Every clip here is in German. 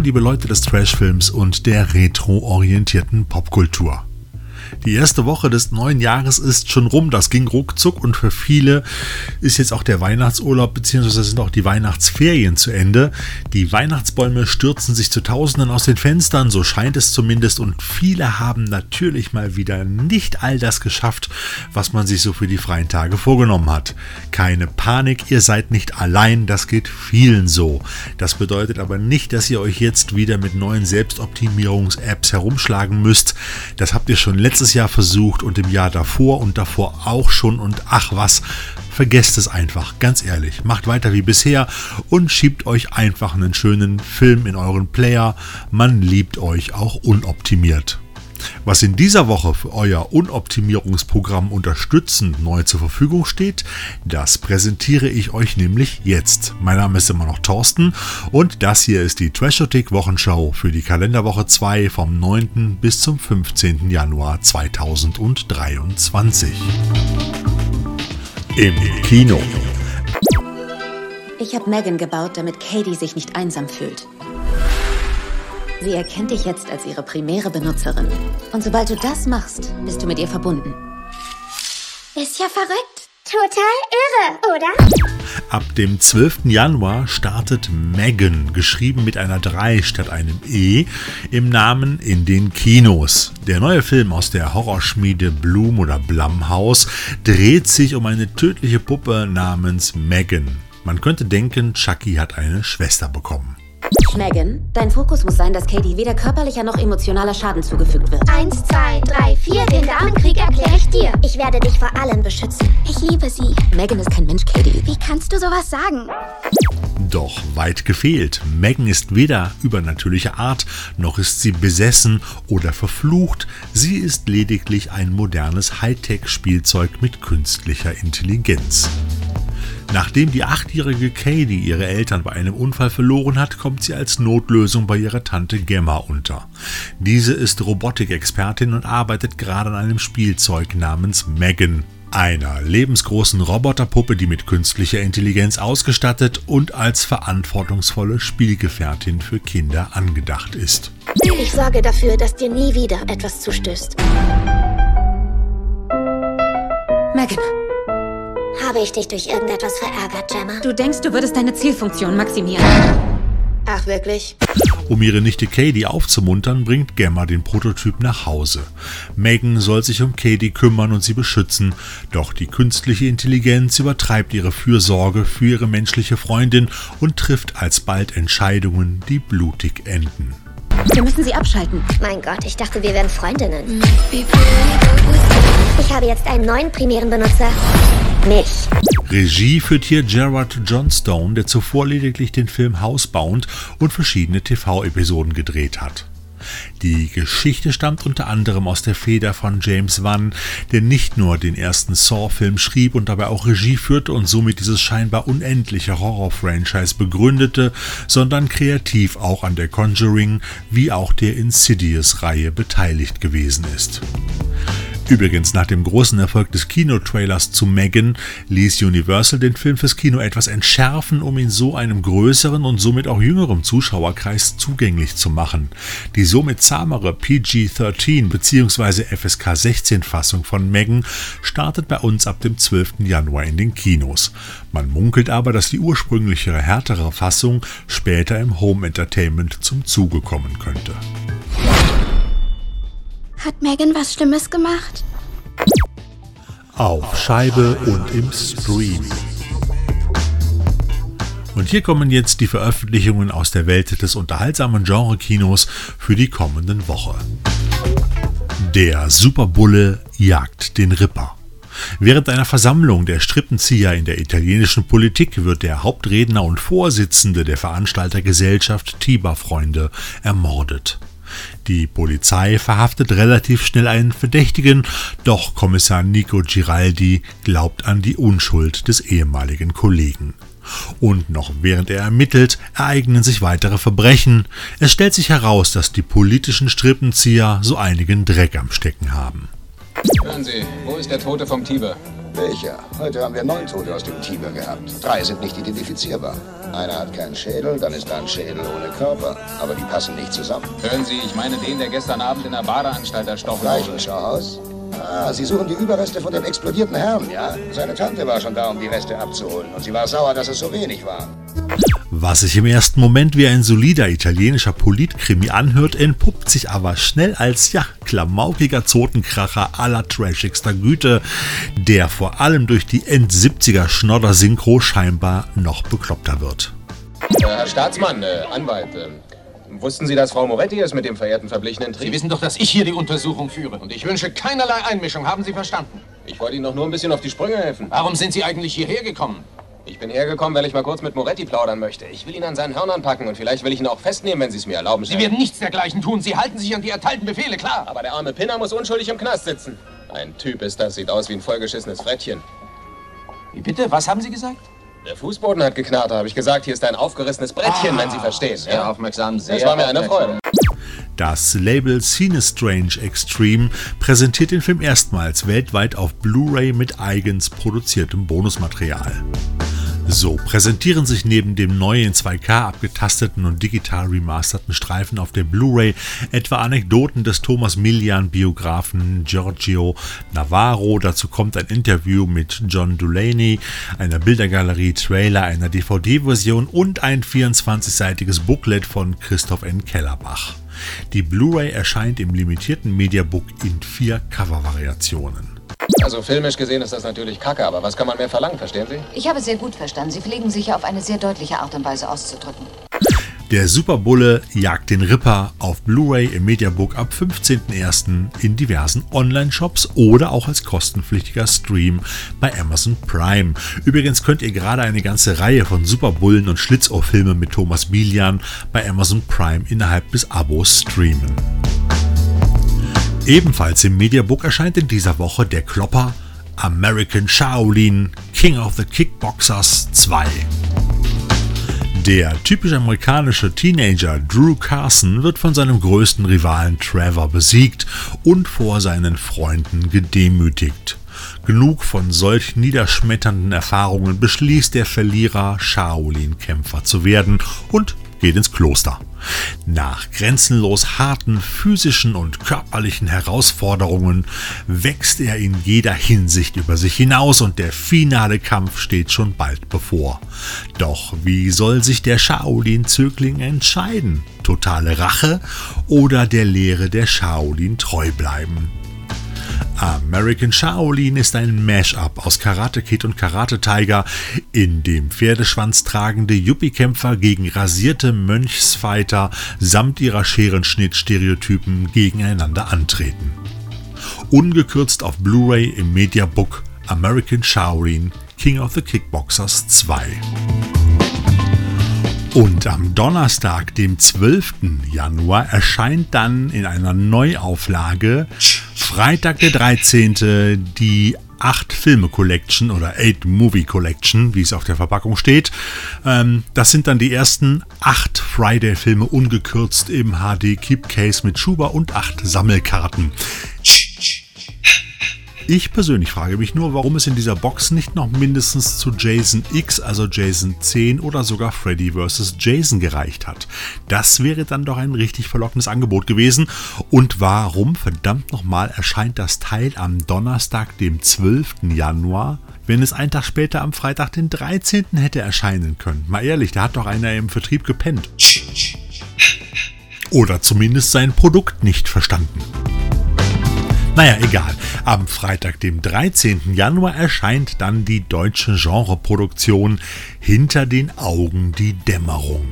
liebe Leute des Trashfilms und der retro-orientierten Popkultur. Die erste Woche des neuen Jahres ist schon rum, das ging ruckzuck und für viele ist jetzt auch der Weihnachtsurlaub bzw. sind auch die Weihnachtsferien zu Ende. Die Weihnachtsbäume stürzen sich zu Tausenden aus den Fenstern, so scheint es zumindest und viele haben natürlich mal wieder nicht all das geschafft, was man sich so für die freien Tage vorgenommen hat. Keine Panik, ihr seid nicht allein, das geht vielen so. Das bedeutet aber nicht, dass ihr euch jetzt wieder mit neuen Selbstoptimierungs-Apps herumschlagen müsst. Das habt ihr schon letztes letztes Jahr versucht und im Jahr davor und davor auch schon und ach was, vergesst es einfach, ganz ehrlich. Macht weiter wie bisher und schiebt euch einfach einen schönen Film in euren Player. Man liebt euch auch unoptimiert. Was in dieser Woche für euer Unoptimierungsprogramm unterstützend neu zur Verfügung steht, das präsentiere ich euch nämlich jetzt. Mein Name ist immer noch Thorsten und das hier ist die Trashotik Wochenschau für die Kalenderwoche 2 vom 9. bis zum 15. Januar 2023. Im Kino. Ich habe Megan gebaut, damit Katie sich nicht einsam fühlt. Sie erkennt dich jetzt als ihre primäre Benutzerin. Und sobald du das machst, bist du mit ihr verbunden. Ist ja verrückt. Total irre, oder? Ab dem 12. Januar startet Megan, geschrieben mit einer 3 statt einem E, im Namen in den Kinos. Der neue Film aus der Horrorschmiede Bloom oder Blumhouse dreht sich um eine tödliche Puppe namens Megan. Man könnte denken, Chucky hat eine Schwester bekommen. Megan, dein Fokus muss sein, dass Katie weder körperlicher noch emotionaler Schaden zugefügt wird. Eins, zwei, drei, vier. Den Damenkrieg erkläre ich dir. Ich werde dich vor allem beschützen. Ich liebe sie. Megan ist kein Mensch, Katie. Wie kannst du sowas sagen? Doch weit gefehlt. Megan ist weder übernatürlicher Art, noch ist sie besessen oder verflucht. Sie ist lediglich ein modernes Hightech-Spielzeug mit künstlicher Intelligenz. Nachdem die achtjährige Katie ihre Eltern bei einem Unfall verloren hat, kommt sie als Notlösung bei ihrer Tante Gemma unter. Diese ist Robotikexpertin und arbeitet gerade an einem Spielzeug namens Megan, einer lebensgroßen Roboterpuppe, die mit künstlicher Intelligenz ausgestattet und als verantwortungsvolle Spielgefährtin für Kinder angedacht ist. Ich sorge dafür, dass dir nie wieder etwas zustößt. Megan, habe ich dich durch irgendetwas verärgert, Gemma? Du denkst, du würdest deine Zielfunktion maximieren. Ach, wirklich? Um ihre Nichte Katie aufzumuntern, bringt Gemma den Prototyp nach Hause. Megan soll sich um Katie kümmern und sie beschützen, doch die künstliche Intelligenz übertreibt ihre Fürsorge für ihre menschliche Freundin und trifft alsbald Entscheidungen, die blutig enden. Wir müssen sie abschalten. Mein Gott, ich dachte, wir wären Freundinnen. Ich habe jetzt einen neuen primären Benutzer. Mich. Regie führt hier Gerard Johnstone, der zuvor lediglich den Film Housebound und verschiedene TV-Episoden gedreht hat. Die Geschichte stammt unter anderem aus der Feder von James Wan, der nicht nur den ersten Saw-Film schrieb und dabei auch Regie führte und somit dieses scheinbar unendliche Horror-Franchise begründete, sondern kreativ auch an der Conjuring wie auch der Insidious-Reihe beteiligt gewesen ist. Übrigens, nach dem großen Erfolg des Kinotrailers zu Megan ließ Universal den Film fürs Kino etwas entschärfen, um ihn so einem größeren und somit auch jüngerem Zuschauerkreis zugänglich zu machen. Die somit zahmere PG-13 bzw. FSK 16 Fassung von Megan startet bei uns ab dem 12. Januar in den Kinos. Man munkelt aber, dass die ursprüngliche härtere Fassung später im Home Entertainment zum Zuge kommen könnte. Hat Megan was Schlimmes gemacht? Auf Scheibe und im Stream. Und hier kommen jetzt die Veröffentlichungen aus der Welt des unterhaltsamen Genre-Kinos für die kommenden Woche. Der Superbulle jagt den Ripper. Während einer Versammlung der Strippenzieher in der italienischen Politik wird der Hauptredner und Vorsitzende der Veranstaltergesellschaft Tiber-Freunde ermordet. Die Polizei verhaftet relativ schnell einen Verdächtigen, doch Kommissar Nico Giraldi glaubt an die Unschuld des ehemaligen Kollegen. Und noch während er ermittelt, ereignen sich weitere Verbrechen. Es stellt sich heraus, dass die politischen Strippenzieher so einigen Dreck am Stecken haben. Hören Sie, wo ist der Tote vom Tiber? Welcher? Heute haben wir neun Tote aus dem Tiber gehabt. Drei sind nicht identifizierbar. Einer hat keinen Schädel, dann ist da ein Schädel ohne Körper. Aber die passen nicht zusammen. Hören Sie, ich meine den, der gestern Abend in der Badeanstalt erstochen wurde. Leichenschauhaus? Ah, Sie suchen die Überreste von dem explodierten Herrn, ja? Seine Tante war schon da, um die Reste abzuholen. Und sie war sauer, dass es so wenig war. Was sich im ersten Moment wie ein solider italienischer Politkrimi anhört, entpuppt sich aber schnell als, ja, klamaukiger Zotenkracher aller trashigster Güte, der vor allem durch die End-70er Schnodder-Synchro scheinbar noch bekloppter wird. Herr Staatsmann, äh, Anwalt, äh, wussten Sie, dass Frau Moretti es mit dem verehrten Verblichenen trieb? Sie wissen doch, dass ich hier die Untersuchung führe. Und ich wünsche keinerlei Einmischung. Haben Sie verstanden? Ich wollte Ihnen doch nur ein bisschen auf die Sprünge helfen. Warum sind Sie eigentlich hierher gekommen? Ich bin hergekommen, weil ich mal kurz mit Moretti plaudern möchte. Ich will ihn an seinen Hörnern packen und vielleicht will ich ihn auch festnehmen, wenn Sie es mir erlauben. Sie werden nichts dergleichen tun. Sie halten sich an die erteilten Befehle, klar. Aber der arme Pinner muss unschuldig im Knast sitzen. Ein Typ ist das, sieht aus wie ein vollgeschissenes Frettchen. Wie bitte? Was haben Sie gesagt? Der Fußboden hat geknarrt, habe ich gesagt. Hier ist ein aufgerissenes Brettchen, wenn Sie verstehen. Sehr aufmerksam, sehr Es war mir eine. Freude. Das Label Cinestrange Extreme präsentiert den Film erstmals weltweit auf Blu-ray mit eigens produziertem Bonusmaterial. So präsentieren sich neben dem neu in 2K abgetasteten und digital remasterten Streifen auf der Blu-ray etwa Anekdoten des Thomas Millian-Biografen Giorgio Navarro. Dazu kommt ein Interview mit John Dulaney, einer Bildergalerie, Trailer, einer DVD-Version und ein 24-seitiges Booklet von Christoph N. Kellerbach. Die Blu-ray erscheint im limitierten Mediabook in vier Covervariationen. Also filmisch gesehen ist das natürlich kacke, aber was kann man mehr verlangen, verstehen Sie? Ich habe sehr gut verstanden. Sie pflegen sich auf eine sehr deutliche Art und Weise auszudrücken. Der Superbulle jagt den Ripper auf Blu-ray im Mediabook ab 15.01. in diversen Online-Shops oder auch als kostenpflichtiger Stream bei Amazon Prime. Übrigens könnt ihr gerade eine ganze Reihe von Superbullen und Schlitzohrfilmen mit Thomas Bilian bei Amazon Prime innerhalb des Abos streamen. Ebenfalls im Mediabook erscheint in dieser Woche der Klopper American Shaolin King of the Kickboxers 2. Der typisch amerikanische Teenager Drew Carson wird von seinem größten Rivalen Trevor besiegt und vor seinen Freunden gedemütigt. Genug von solch niederschmetternden Erfahrungen beschließt der Verlierer, Shaolin-Kämpfer zu werden und geht ins Kloster. Nach grenzenlos harten physischen und körperlichen Herausforderungen wächst er in jeder Hinsicht über sich hinaus und der finale Kampf steht schon bald bevor. Doch wie soll sich der Shaolin-Zögling entscheiden? Totale Rache oder der Lehre der Shaolin treu bleiben? American Shaolin ist ein Mash-up aus Karate Kid und Karate Tiger, in dem Pferdeschwanz tragende Yuppie-Kämpfer gegen rasierte Mönchsfighter samt ihrer Scherenschnitt-Stereotypen gegeneinander antreten. Ungekürzt auf Blu-ray im Mediabook American Shaolin King of the Kickboxers 2. Und am Donnerstag, dem 12. Januar, erscheint dann in einer Neuauflage Freitag der 13. die 8 Filme Collection oder 8 Movie Collection, wie es auf der Verpackung steht. Ähm, das sind dann die ersten 8 Friday-Filme ungekürzt im HD Keep Case mit Schuber und 8 Sammelkarten. Ich persönlich frage mich nur, warum es in dieser Box nicht noch mindestens zu Jason X, also Jason 10 oder sogar Freddy vs. Jason gereicht hat. Das wäre dann doch ein richtig verlockendes Angebot gewesen. Und warum, verdammt nochmal, erscheint das Teil am Donnerstag, dem 12. Januar? Wenn es einen Tag später am Freitag, den 13. hätte erscheinen können. Mal ehrlich, da hat doch einer im Vertrieb gepennt. Oder zumindest sein Produkt nicht verstanden. Naja, egal. Am Freitag, dem 13. Januar, erscheint dann die deutsche Genreproduktion Hinter den Augen die Dämmerung.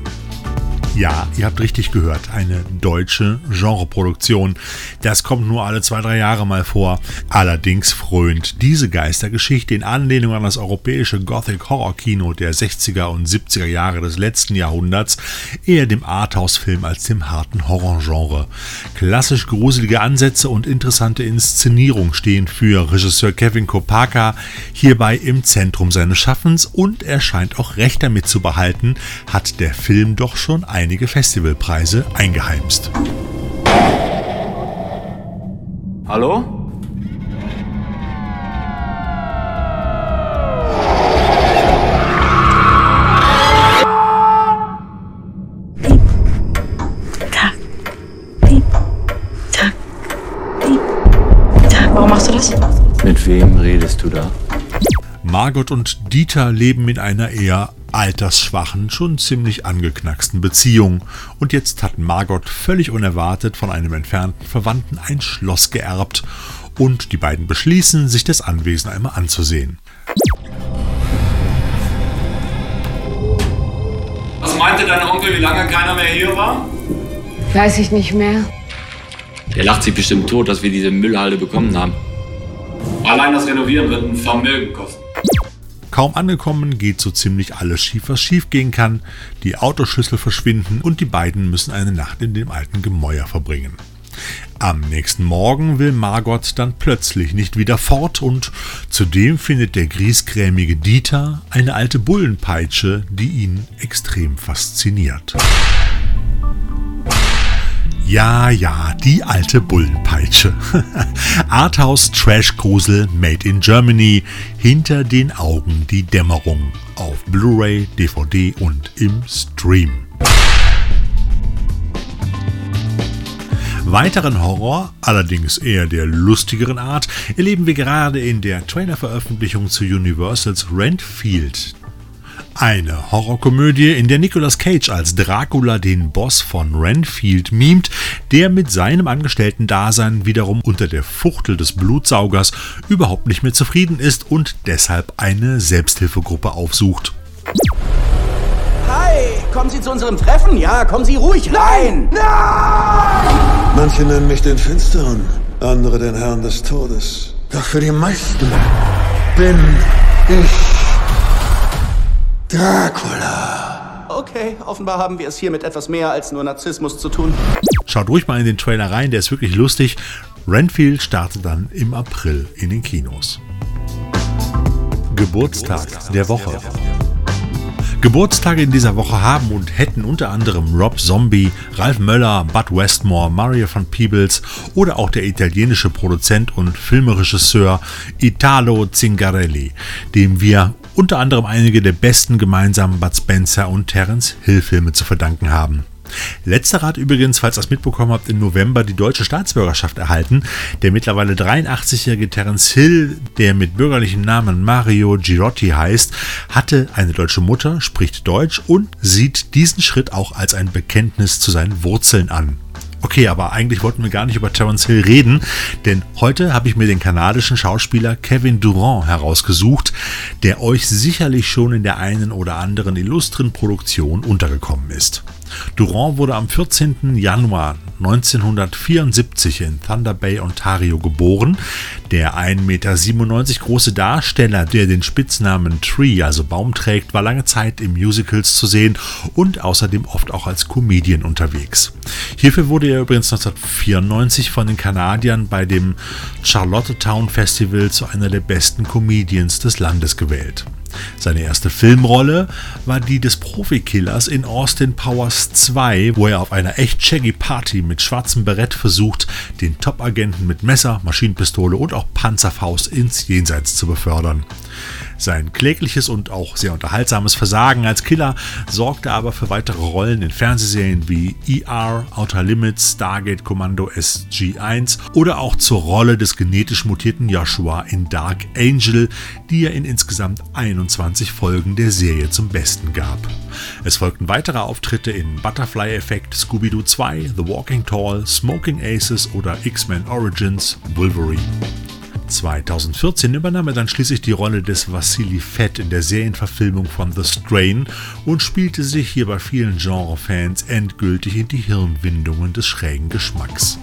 Ja, ihr habt richtig gehört, eine deutsche Genreproduktion. Das kommt nur alle zwei, drei Jahre mal vor. Allerdings frönt diese Geistergeschichte in Anlehnung an das europäische Gothic Horror Kino der 60er und 70er Jahre des letzten Jahrhunderts eher dem Arthouse-Film als dem harten Horrorgenre. Klassisch gruselige Ansätze und interessante Inszenierung stehen für Regisseur Kevin Kopaka hierbei im Zentrum seines Schaffens und er scheint auch recht damit zu behalten, hat der Film doch schon einige Festivalpreise eingeheimst. Hallo? Warum machst du das? Mit wem redest du da? Margot und Dieter leben in einer eher altersschwachen, schon ziemlich angeknacksten Beziehung. Und jetzt hat Margot völlig unerwartet von einem entfernten Verwandten ein Schloss geerbt und die beiden beschließen, sich das Anwesen einmal anzusehen. Was meinte dein Onkel, wie lange keiner mehr hier war? Weiß ich nicht mehr. Der lacht sich bestimmt tot, dass wir diese Müllhalde bekommen haben. Allein das Renovieren wird ein Vermögen kosten. Kaum angekommen geht so ziemlich alles schief, was schief gehen kann. Die Autoschlüssel verschwinden und die beiden müssen eine Nacht in dem alten Gemäuer verbringen. Am nächsten Morgen will Margot dann plötzlich nicht wieder fort und zudem findet der griesgrämige Dieter eine alte Bullenpeitsche, die ihn extrem fasziniert. Ja, ja, die alte Bullenpeitsche. Arthouse Trash Grusel Made in Germany. Hinter den Augen die Dämmerung. Auf Blu-ray, DVD und im Stream. Weiteren Horror, allerdings eher der lustigeren Art, erleben wir gerade in der Trailer-Veröffentlichung zu Universals Renfield, eine Horrorkomödie, in der Nicolas Cage als Dracula den Boss von Renfield mimt, der mit seinem Angestellten-Dasein wiederum unter der Fuchtel des Blutsaugers überhaupt nicht mehr zufrieden ist und deshalb eine Selbsthilfegruppe aufsucht. Hi, kommen Sie zu unserem Treffen? Ja, kommen Sie ruhig rein! Nein! Manche nennen mich den Finsteren, andere den Herrn des Todes. Doch für die meisten bin ich Dracula. Okay, offenbar haben wir es hier mit etwas mehr als nur Narzissmus zu tun. Schaut ruhig mal in den Trailer rein, der ist wirklich lustig. Renfield startet dann im April in den Kinos. Geburtstag der Woche. Geburtstage in dieser Woche haben und hätten unter anderem Rob Zombie, Ralph Möller, Bud Westmore, Mario von Peebles oder auch der italienische Produzent und Filmregisseur Italo Zingarelli, dem wir unter anderem einige der besten gemeinsamen Bud Spencer und Terence Hill Filme zu verdanken haben. Letzterer hat übrigens, falls ihr es mitbekommen habt, im November die deutsche Staatsbürgerschaft erhalten. Der mittlerweile 83-jährige Terence Hill, der mit bürgerlichem Namen Mario Girotti heißt, hatte eine deutsche Mutter, spricht Deutsch und sieht diesen Schritt auch als ein Bekenntnis zu seinen Wurzeln an. Okay, aber eigentlich wollten wir gar nicht über Terence Hill reden, denn heute habe ich mir den kanadischen Schauspieler Kevin Durant herausgesucht, der euch sicherlich schon in der einen oder anderen illustren Produktion untergekommen ist. Durand wurde am 14. Januar 1974 in Thunder Bay, Ontario geboren. Der 1,97 Meter große Darsteller, der den Spitznamen Tree, also Baum trägt, war lange Zeit in Musicals zu sehen und außerdem oft auch als Comedian unterwegs. Hierfür wurde er übrigens 1994 von den Kanadiern bei dem Charlottetown Festival zu einer der besten Comedians des Landes gewählt. Seine erste Filmrolle war die des Profikillers in Austin Powers 2, wo er auf einer echt shaggy Party mit schwarzem Barett versucht, den Top-Agenten mit Messer, Maschinenpistole und auch Panzerfaust ins Jenseits zu befördern. Sein klägliches und auch sehr unterhaltsames Versagen als Killer sorgte aber für weitere Rollen in Fernsehserien wie ER, Outer Limits, Stargate Kommando SG-1 oder auch zur Rolle des genetisch mutierten Joshua in Dark Angel, die er in insgesamt 21 Folgen der Serie zum Besten gab. Es folgten weitere Auftritte in Butterfly Effect, Scooby-Doo 2, The Walking Tall, Smoking Aces oder X-Men Origins Wolverine. 2014 übernahm er dann schließlich die Rolle des Vasily Fett in der Serienverfilmung von The Strain und spielte sich hier bei vielen Genrefans endgültig in die Hirnwindungen des schrägen Geschmacks.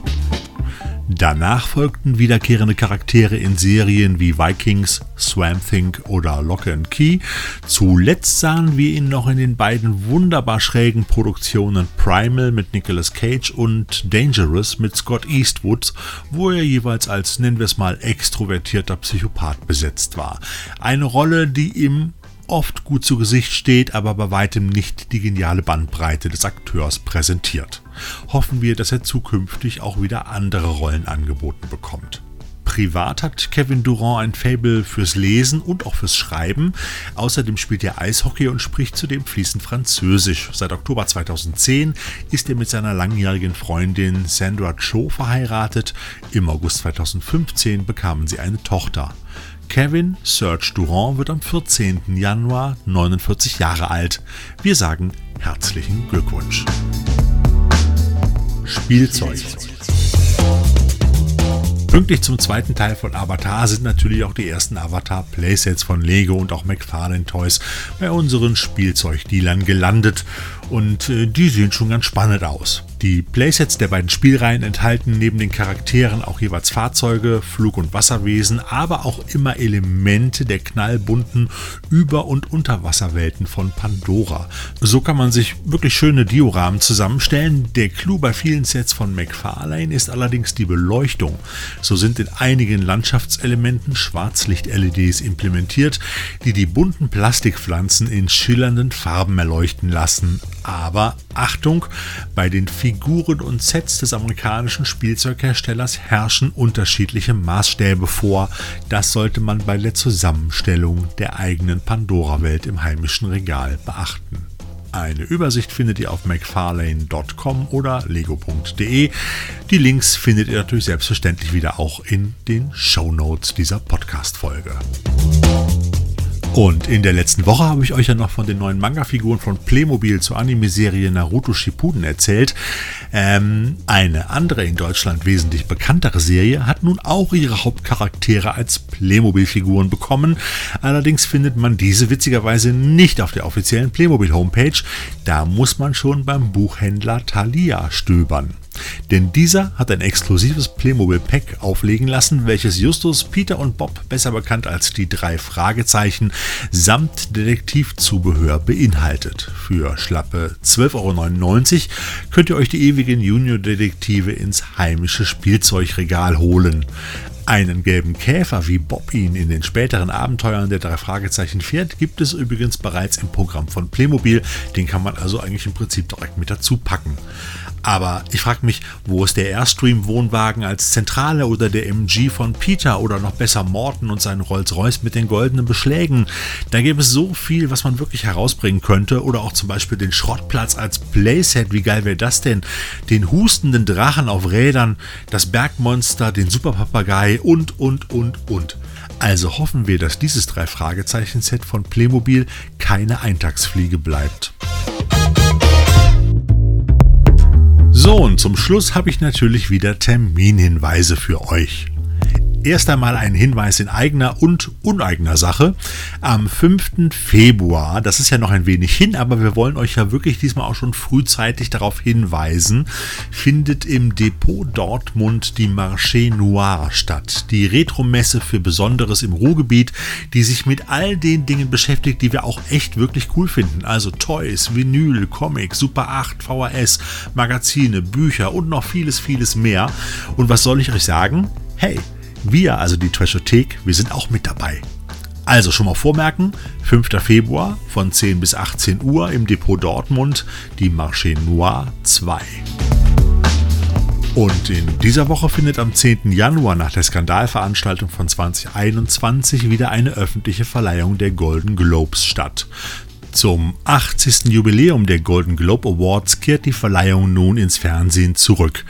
Danach folgten wiederkehrende Charaktere in Serien wie Vikings, Swamp Thing oder Lock and Key. Zuletzt sahen wir ihn noch in den beiden wunderbar schrägen Produktionen Primal mit Nicolas Cage und Dangerous mit Scott Eastwood, wo er jeweils als, nennen wir es mal, extrovertierter Psychopath besetzt war. Eine Rolle, die ihm oft gut zu Gesicht steht, aber bei weitem nicht die geniale Bandbreite des Akteurs präsentiert. Hoffen wir, dass er zukünftig auch wieder andere Rollen angeboten bekommt. Privat hat Kevin Durant ein Fable fürs Lesen und auch fürs Schreiben. Außerdem spielt er Eishockey und spricht zudem fließend Französisch. Seit Oktober 2010 ist er mit seiner langjährigen Freundin Sandra Cho verheiratet. Im August 2015 bekamen sie eine Tochter. Kevin Serge Durand wird am 14. Januar 49 Jahre alt. Wir sagen herzlichen Glückwunsch. Spielzeug. Pünktlich zum zweiten Teil von Avatar sind natürlich auch die ersten Avatar Playsets von Lego und auch McFarlane Toys bei unseren Spielzeugdealern gelandet und äh, die sehen schon ganz spannend aus. Die Playsets der beiden Spielreihen enthalten neben den Charakteren auch jeweils Fahrzeuge, Flug- und Wasserwesen, aber auch immer Elemente der knallbunten Über- und Unterwasserwelten von Pandora. So kann man sich wirklich schöne Dioramen zusammenstellen. Der Clou bei vielen Sets von McFarlane ist allerdings die Beleuchtung. So sind in einigen Landschaftselementen Schwarzlicht-LEDs implementiert, die die bunten Plastikpflanzen in schillernden Farben erleuchten lassen. Aber Achtung, bei den Figuren und Sets des amerikanischen Spielzeugherstellers herrschen unterschiedliche Maßstäbe vor. Das sollte man bei der Zusammenstellung der eigenen Pandora-Welt im heimischen Regal beachten. Eine Übersicht findet ihr auf macfarlane.com oder lego.de. Die Links findet ihr natürlich selbstverständlich wieder auch in den Show Notes dieser Podcast-Folge. Und in der letzten Woche habe ich euch ja noch von den neuen Manga-Figuren von Playmobil zur Anime-Serie Naruto Shippuden erzählt. Ähm, eine andere in Deutschland wesentlich bekanntere Serie hat nun auch ihre Hauptcharaktere als Playmobil-Figuren bekommen. Allerdings findet man diese witzigerweise nicht auf der offiziellen Playmobil-Homepage. Da muss man schon beim Buchhändler Thalia stöbern. Denn dieser hat ein exklusives Playmobil Pack auflegen lassen, welches Justus, Peter und Bob, besser bekannt als die drei Fragezeichen, samt Detektivzubehör beinhaltet. Für schlappe 12,99 Euro könnt ihr euch die ewigen Junior-Detektive ins heimische Spielzeugregal holen. Einen gelben Käfer, wie Bob ihn in den späteren Abenteuern der drei Fragezeichen fährt, gibt es übrigens bereits im Programm von Playmobil. Den kann man also eigentlich im Prinzip direkt mit dazu packen. Aber ich frage mich, wo ist der Airstream-Wohnwagen als Zentrale oder der MG von Peter oder noch besser Morton und sein Rolls-Royce mit den goldenen Beschlägen? Da gäbe es so viel, was man wirklich herausbringen könnte. Oder auch zum Beispiel den Schrottplatz als Playset. Wie geil wäre das denn? Den hustenden Drachen auf Rädern, das Bergmonster, den Superpapagei und, und, und, und. Also hoffen wir, dass dieses Drei-Fragezeichen-Set von Playmobil keine Eintagsfliege bleibt. So, und zum Schluss habe ich natürlich wieder Terminhinweise für euch. Erst einmal ein Hinweis in eigener und uneigener Sache. Am 5. Februar, das ist ja noch ein wenig hin, aber wir wollen euch ja wirklich diesmal auch schon frühzeitig darauf hinweisen, findet im Depot Dortmund die Marché Noir statt. Die Retromesse für Besonderes im Ruhrgebiet, die sich mit all den Dingen beschäftigt, die wir auch echt wirklich cool finden. Also Toys, Vinyl, Comics, Super 8, VHS, Magazine, Bücher und noch vieles, vieles mehr. Und was soll ich euch sagen? Hey, wir, also die Trashothek, wir sind auch mit dabei. Also schon mal vormerken, 5. Februar von 10 bis 18 Uhr im Depot Dortmund, die Marché Noir 2. Und in dieser Woche findet am 10. Januar nach der Skandalveranstaltung von 2021 wieder eine öffentliche Verleihung der Golden Globes statt. Zum 80. Jubiläum der Golden Globe Awards kehrt die Verleihung nun ins Fernsehen zurück.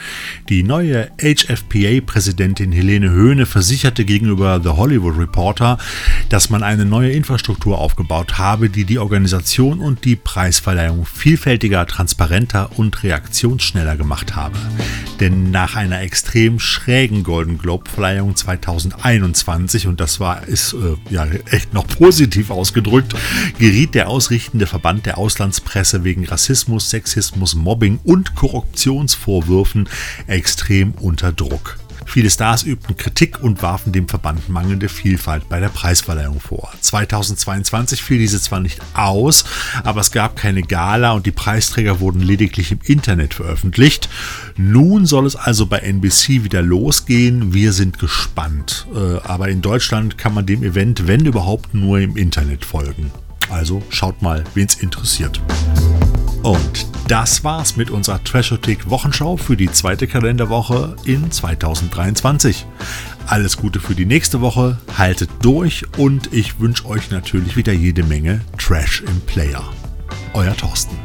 Die neue HFPA-Präsidentin Helene Höhne versicherte gegenüber The Hollywood Reporter, dass man eine neue Infrastruktur aufgebaut habe, die die Organisation und die Preisverleihung vielfältiger, transparenter und reaktionsschneller gemacht habe. Denn nach einer extrem schrägen Golden Globe-Verleihung 2021, und das war ist äh, ja echt noch positiv ausgedrückt, geriet der Ausrichter ausrichtende Verband der Auslandspresse wegen Rassismus, Sexismus, Mobbing und Korruptionsvorwürfen extrem unter Druck. Viele Stars übten Kritik und warfen dem Verband mangelnde Vielfalt bei der Preisverleihung vor. 2022 fiel diese zwar nicht aus, aber es gab keine Gala und die Preisträger wurden lediglich im Internet veröffentlicht. Nun soll es also bei NBC wieder losgehen. Wir sind gespannt. Äh, aber in Deutschland kann man dem Event, wenn überhaupt, nur im Internet folgen. Also schaut mal, wen es interessiert. Und das war's mit unserer Trashotik Wochenschau für die zweite Kalenderwoche in 2023. Alles Gute für die nächste Woche, haltet durch und ich wünsche euch natürlich wieder jede Menge Trash im Player. Euer Thorsten.